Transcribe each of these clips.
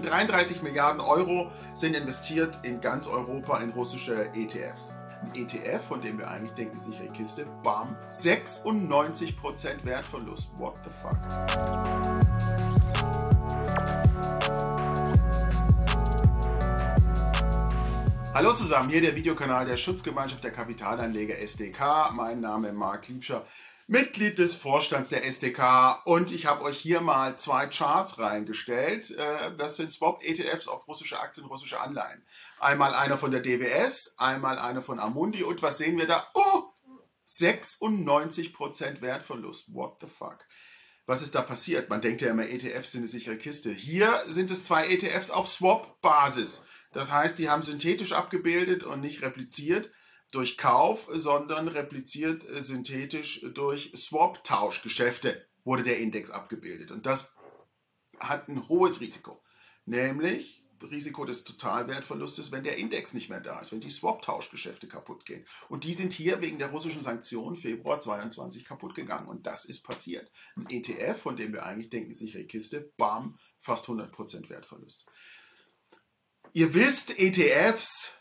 33 Milliarden Euro sind investiert in ganz Europa in russische ETFs. Ein ETF, von dem wir eigentlich denken, sichere Kiste, bam, 96% Wertverlust. What the fuck? Hallo zusammen, hier der Videokanal der Schutzgemeinschaft der Kapitalanleger SDK. Mein Name ist Marc Liebscher. Mitglied des Vorstands der SDK und ich habe euch hier mal zwei Charts reingestellt. Äh, das sind Swap-ETFs auf russische Aktien, russische Anleihen. Einmal einer von der DWS, einmal einer von Amundi und was sehen wir da? Oh, 96% Wertverlust. What the fuck? Was ist da passiert? Man denkt ja immer, ETFs sind eine sichere Kiste. Hier sind es zwei ETFs auf Swap-Basis. Das heißt, die haben synthetisch abgebildet und nicht repliziert durch Kauf, sondern repliziert äh, synthetisch durch Swap-Tauschgeschäfte wurde der Index abgebildet. Und das hat ein hohes Risiko, nämlich Risiko des Totalwertverlustes, wenn der Index nicht mehr da ist, wenn die Swap-Tauschgeschäfte kaputt gehen. Und die sind hier wegen der russischen Sanktionen Februar 22 kaputt gegangen. Und das ist passiert. Ein ETF, von dem wir eigentlich denken, sichere Kiste, bam, fast 100% Wertverlust. Ihr wisst, ETFs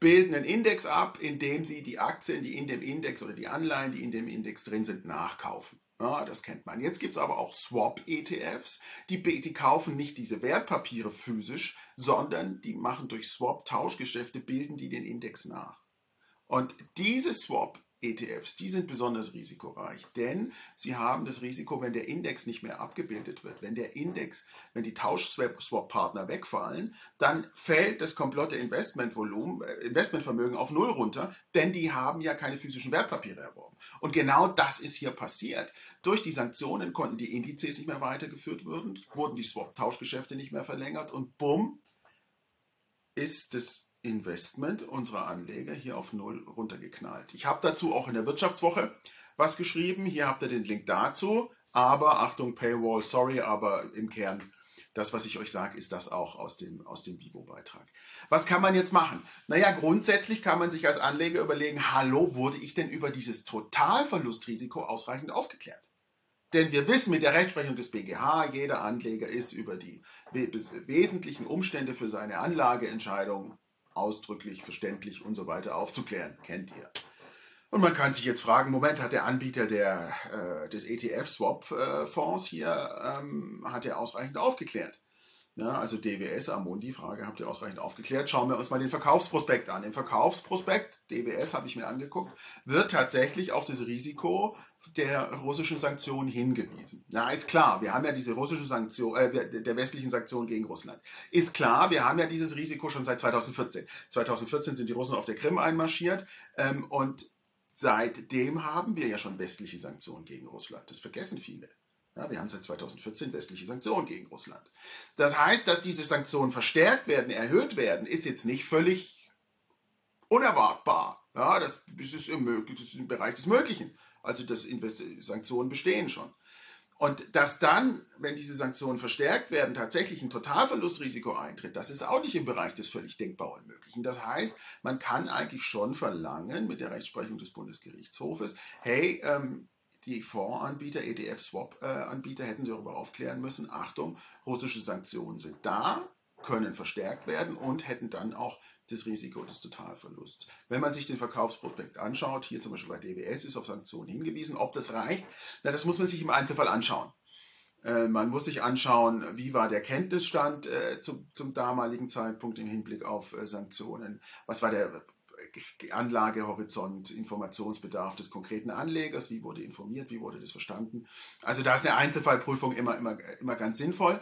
bilden einen Index ab, indem sie die Aktien, die in dem Index oder die Anleihen, die in dem Index drin sind, nachkaufen. Ja, das kennt man. Jetzt gibt es aber auch Swap-ETFs, die, die kaufen nicht diese Wertpapiere physisch, sondern die machen durch Swap-Tauschgeschäfte, bilden die den Index nach. Und diese Swap ETFs, die sind besonders risikoreich, denn sie haben das Risiko, wenn der Index nicht mehr abgebildet wird, wenn der Index, wenn die Tausch-Swap-Partner wegfallen, dann fällt das komplette Investmentvolumen, äh, Investmentvermögen auf Null runter, denn die haben ja keine physischen Wertpapiere erworben. Und genau das ist hier passiert. Durch die Sanktionen konnten die Indizes nicht mehr weitergeführt werden, wurden die Swap-Tauschgeschäfte nicht mehr verlängert und bumm, ist das Investment unserer Anleger hier auf Null runtergeknallt. Ich habe dazu auch in der Wirtschaftswoche was geschrieben. Hier habt ihr den Link dazu. Aber Achtung, Paywall, sorry, aber im Kern, das, was ich euch sage, ist das auch aus dem, aus dem Vivo-Beitrag. Was kann man jetzt machen? Naja, grundsätzlich kann man sich als Anleger überlegen, hallo, wurde ich denn über dieses Totalverlustrisiko ausreichend aufgeklärt? Denn wir wissen mit der Rechtsprechung des BGH, jeder Anleger ist über die wesentlichen Umstände für seine Anlageentscheidung ausdrücklich, verständlich und so weiter aufzuklären. Kennt ihr. Und man kann sich jetzt fragen, Moment, hat der Anbieter der, äh, des ETF-Swap-Fonds hier, ähm, hat er ausreichend aufgeklärt? Ja, also DWS, Amundi, Frage habt ihr ausreichend aufgeklärt. Schauen wir uns mal den Verkaufsprospekt an. Im Verkaufsprospekt, DWS habe ich mir angeguckt, wird tatsächlich auf das Risiko der russischen Sanktionen hingewiesen. Na, ist klar, wir haben ja diese russischen Sanktionen, äh, der westlichen Sanktionen gegen Russland. Ist klar, wir haben ja dieses Risiko schon seit 2014. 2014 sind die Russen auf der Krim einmarschiert ähm, und seitdem haben wir ja schon westliche Sanktionen gegen Russland. Das vergessen viele. Ja, wir haben seit 2014 westliche Sanktionen gegen Russland. Das heißt, dass diese Sanktionen verstärkt werden, erhöht werden, ist jetzt nicht völlig unerwartbar. Ja, das, ist im, das ist im Bereich des Möglichen. Also das Sanktionen bestehen schon. Und dass dann, wenn diese Sanktionen verstärkt werden, tatsächlich ein Totalverlustrisiko eintritt, das ist auch nicht im Bereich des völlig denkbar Unmöglichen. Das heißt, man kann eigentlich schon verlangen mit der Rechtsprechung des Bundesgerichtshofes, hey, ähm, die Fondsanbieter, ETF-Swap-Anbieter hätten darüber aufklären müssen, Achtung, russische Sanktionen sind da, können verstärkt werden und hätten dann auch das Risiko des Totalverlusts. Wenn man sich den Verkaufsprospekt anschaut, hier zum Beispiel bei DWS ist auf Sanktionen hingewiesen, ob das reicht, na, das muss man sich im Einzelfall anschauen. Äh, man muss sich anschauen, wie war der Kenntnisstand äh, zum, zum damaligen Zeitpunkt im Hinblick auf äh, Sanktionen, was war der Anlagehorizont, Informationsbedarf des konkreten Anlegers, wie wurde informiert, wie wurde das verstanden. Also da ist eine Einzelfallprüfung immer, immer, immer ganz sinnvoll.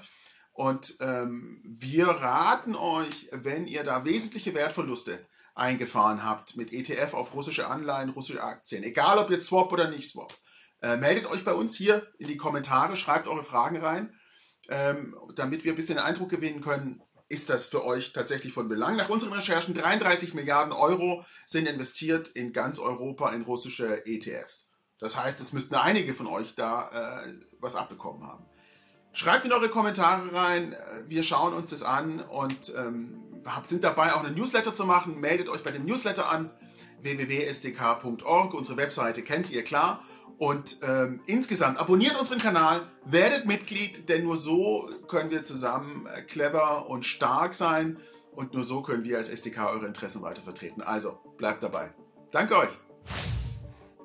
Und ähm, wir raten euch, wenn ihr da wesentliche Wertverluste eingefahren habt mit ETF auf russische Anleihen, russische Aktien, egal ob jetzt Swap oder nicht Swap, äh, meldet euch bei uns hier in die Kommentare, schreibt eure Fragen rein, ähm, damit wir ein bisschen Eindruck gewinnen können, ist das für euch tatsächlich von Belang. Nach unseren Recherchen 33 Milliarden Euro sind investiert in ganz Europa in russische ETFs. Das heißt, es müssten einige von euch da äh, was abbekommen haben. Schreibt in eure Kommentare rein, wir schauen uns das an und ähm, sind dabei auch einen Newsletter zu machen. Meldet euch bei dem Newsletter an www.sdk.org. Unsere Webseite kennt ihr klar. Und ähm, insgesamt abonniert unseren Kanal, werdet Mitglied, denn nur so können wir zusammen äh, clever und stark sein und nur so können wir als SDK eure Interessen weiter vertreten. Also bleibt dabei. Danke euch.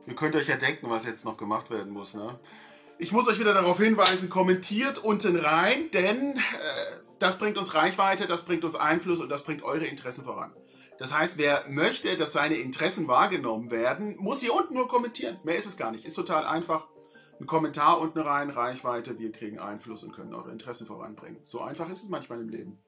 Ihr könnt euch ja denken, was jetzt noch gemacht werden muss. Ne? Ich muss euch wieder darauf hinweisen, kommentiert unten rein, denn äh, das bringt uns Reichweite, das bringt uns Einfluss und das bringt eure Interessen voran. Das heißt, wer möchte, dass seine Interessen wahrgenommen werden, muss hier unten nur kommentieren. Mehr ist es gar nicht. Ist total einfach. Ein Kommentar unten rein, Reichweite, wir kriegen Einfluss und können eure Interessen voranbringen. So einfach ist es manchmal im Leben.